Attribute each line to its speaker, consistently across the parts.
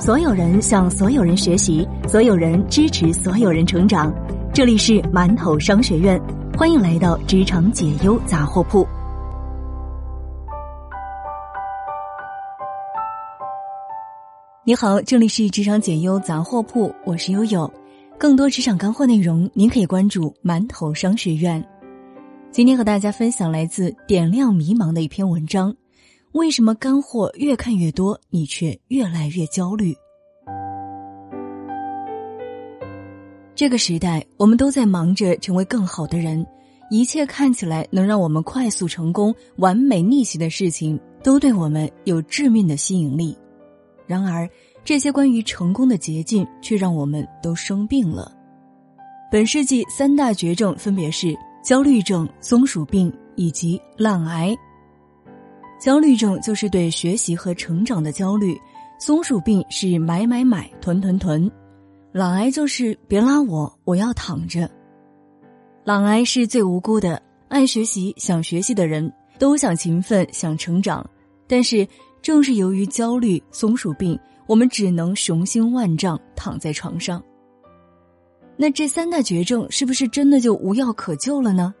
Speaker 1: 所有人向所有人学习，所有人支持所有人成长。这里是馒头商学院，欢迎来到职场解忧杂货铺。你好，这里是职场解忧杂货铺，我是悠悠。更多职场干货内容，您可以关注馒头商学院。今天和大家分享来自点亮迷茫的一篇文章。为什么干货越看越多，你却越来越焦虑？这个时代，我们都在忙着成为更好的人，一切看起来能让我们快速成功、完美逆袭的事情，都对我们有致命的吸引力。然而，这些关于成功的捷径，却让我们都生病了。本世纪三大绝症分别是焦虑症、松鼠病以及懒癌。焦虑症就是对学习和成长的焦虑，松鼠病是买买买囤囤囤，懒癌就是别拉我，我要躺着。懒癌是最无辜的，爱学习、想学习的人都想勤奋、想成长，但是正是由于焦虑、松鼠病，我们只能雄心万丈躺在床上。那这三大绝症是不是真的就无药可救了呢？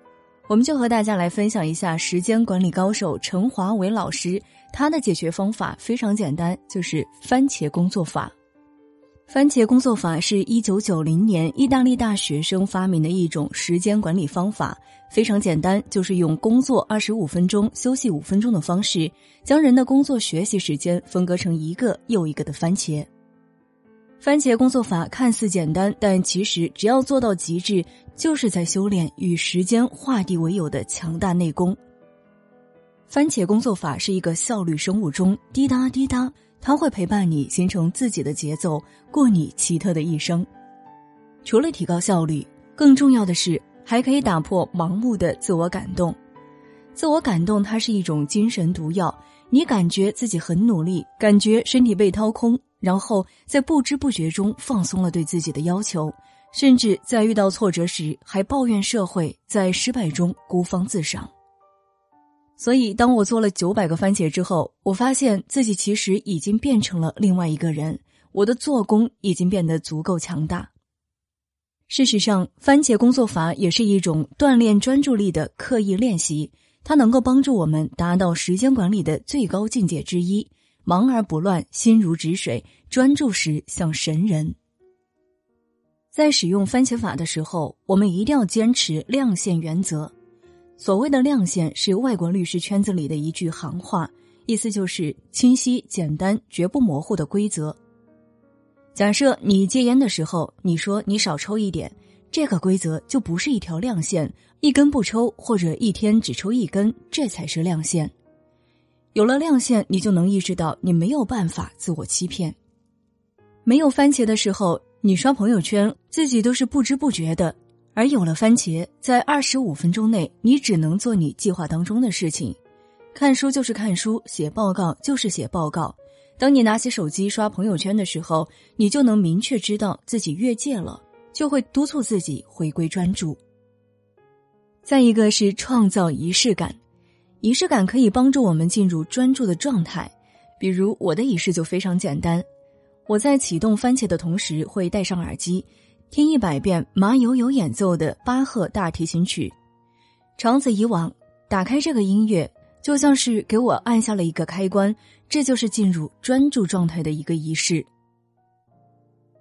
Speaker 1: 我们就和大家来分享一下时间管理高手陈华伟老师他的解决方法非常简单，就是番茄工作法。番茄工作法是一九九零年意大利大学生发明的一种时间管理方法，非常简单，就是用工作二十五分钟、休息五分钟的方式，将人的工作学习时间分割成一个又一个的番茄。番茄工作法看似简单，但其实只要做到极致，就是在修炼与时间画地为友的强大内功。番茄工作法是一个效率生物钟，滴答滴答，它会陪伴你形成自己的节奏，过你奇特的一生。除了提高效率，更重要的是还可以打破盲目的自我感动。自我感动，它是一种精神毒药。你感觉自己很努力，感觉身体被掏空。然后在不知不觉中放松了对自己的要求，甚至在遇到挫折时还抱怨社会，在失败中孤芳自赏。所以，当我做了九百个番茄之后，我发现自己其实已经变成了另外一个人，我的做工已经变得足够强大。事实上，番茄工作法也是一种锻炼专注力的刻意练习，它能够帮助我们达到时间管理的最高境界之一。忙而不乱，心如止水，专注时像神人。在使用番茄法的时候，我们一定要坚持亮线原则。所谓的亮线是外国律师圈子里的一句行话，意思就是清晰、简单、绝不模糊的规则。假设你戒烟的时候，你说你少抽一点，这个规则就不是一条亮线，一根不抽或者一天只抽一根，这才是亮线。有了亮线，你就能意识到你没有办法自我欺骗。没有番茄的时候，你刷朋友圈自己都是不知不觉的；而有了番茄，在二十五分钟内，你只能做你计划当中的事情。看书就是看书，写报告就是写报告。当你拿起手机刷朋友圈的时候，你就能明确知道自己越界了，就会督促自己回归专注。再一个是创造仪式感。仪式感可以帮助我们进入专注的状态，比如我的仪式就非常简单，我在启动番茄的同时会戴上耳机，听一百遍马友友演奏的巴赫大提琴曲，长此以往，打开这个音乐就像是给我按下了一个开关，这就是进入专注状态的一个仪式。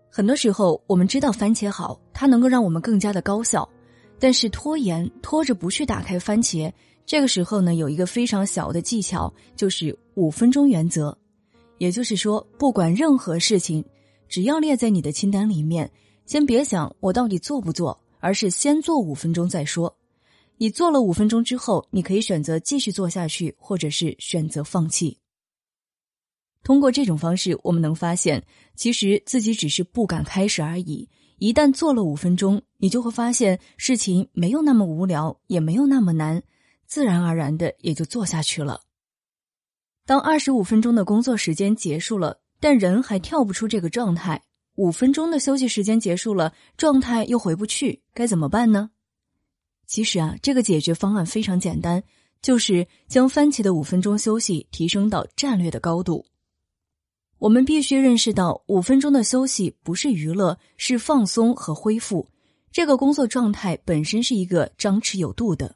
Speaker 1: 很多时候我们知道番茄好，它能够让我们更加的高效，但是拖延拖着不去打开番茄。这个时候呢，有一个非常小的技巧，就是五分钟原则。也就是说，不管任何事情，只要列在你的清单里面，先别想我到底做不做，而是先做五分钟再说。你做了五分钟之后，你可以选择继续做下去，或者是选择放弃。通过这种方式，我们能发现，其实自己只是不敢开始而已。一旦做了五分钟，你就会发现事情没有那么无聊，也没有那么难。自然而然的也就做下去了。当二十五分钟的工作时间结束了，但人还跳不出这个状态；五分钟的休息时间结束了，状态又回不去，该怎么办呢？其实啊，这个解决方案非常简单，就是将番茄的五分钟休息提升到战略的高度。我们必须认识到，五分钟的休息不是娱乐，是放松和恢复。这个工作状态本身是一个张弛有度的。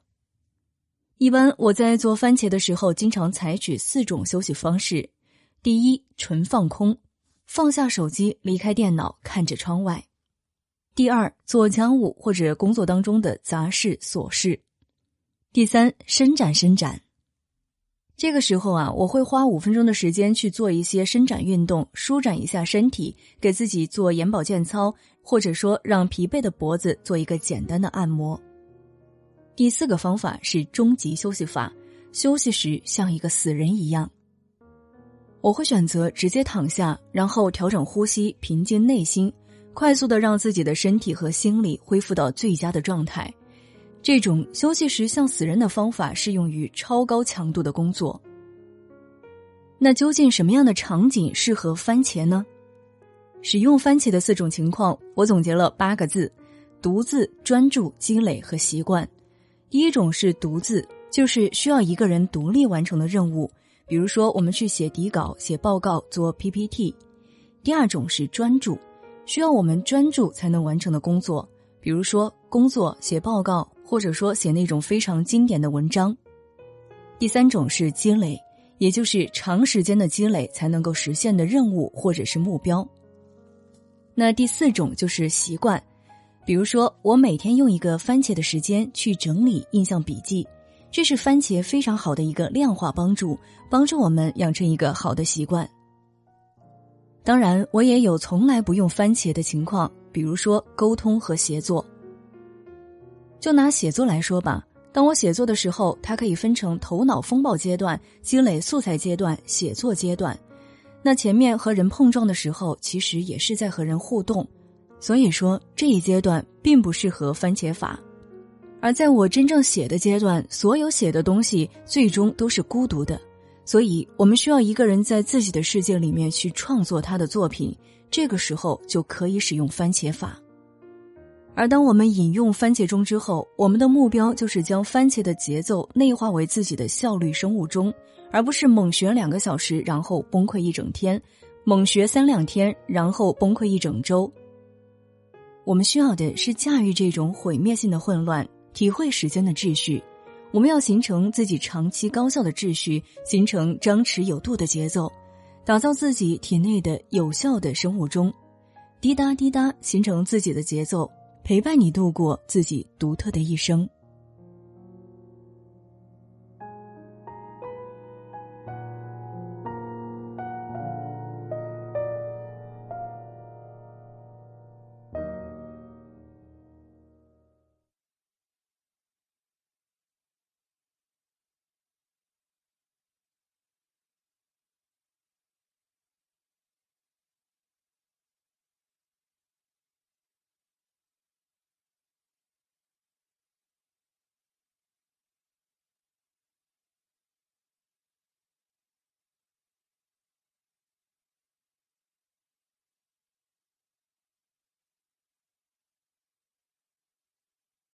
Speaker 1: 一般我在做番茄的时候，经常采取四种休息方式：第一，纯放空，放下手机，离开电脑，看着窗外；第二，做家务或者工作当中的杂事琐事；第三，伸展伸展。这个时候啊，我会花五分钟的时间去做一些伸展运动，舒展一下身体，给自己做眼保健操，或者说让疲惫的脖子做一个简单的按摩。第四个方法是终极休息法，休息时像一个死人一样。我会选择直接躺下，然后调整呼吸，平静内心，快速的让自己的身体和心理恢复到最佳的状态。这种休息时像死人的方法适用于超高强度的工作。那究竟什么样的场景适合番茄呢？使用番茄的四种情况，我总结了八个字：独自、专注、积累和习惯。第一种是独自，就是需要一个人独立完成的任务，比如说我们去写底稿、写报告、做 PPT。第二种是专注，需要我们专注才能完成的工作，比如说工作、写报告。或者说写那种非常经典的文章。第三种是积累，也就是长时间的积累才能够实现的任务或者是目标。那第四种就是习惯，比如说我每天用一个番茄的时间去整理印象笔记，这是番茄非常好的一个量化帮助，帮助我们养成一个好的习惯。当然，我也有从来不用番茄的情况，比如说沟通和协作。就拿写作来说吧，当我写作的时候，它可以分成头脑风暴阶段、积累素材阶段、写作阶段。那前面和人碰撞的时候，其实也是在和人互动，所以说这一阶段并不适合番茄法。而在我真正写的阶段，所有写的东西最终都是孤独的，所以我们需要一个人在自己的世界里面去创作他的作品，这个时候就可以使用番茄法。而当我们引用番茄钟之后，我们的目标就是将番茄的节奏内化为自己的效率生物钟，而不是猛学两个小时然后崩溃一整天，猛学三两天然后崩溃一整周。我们需要的是驾驭这种毁灭性的混乱，体会时间的秩序。我们要形成自己长期高效的秩序，形成张弛有度的节奏，打造自己体内的有效的生物钟，滴答滴答形成自己的节奏。陪伴你度过自己独特的一生。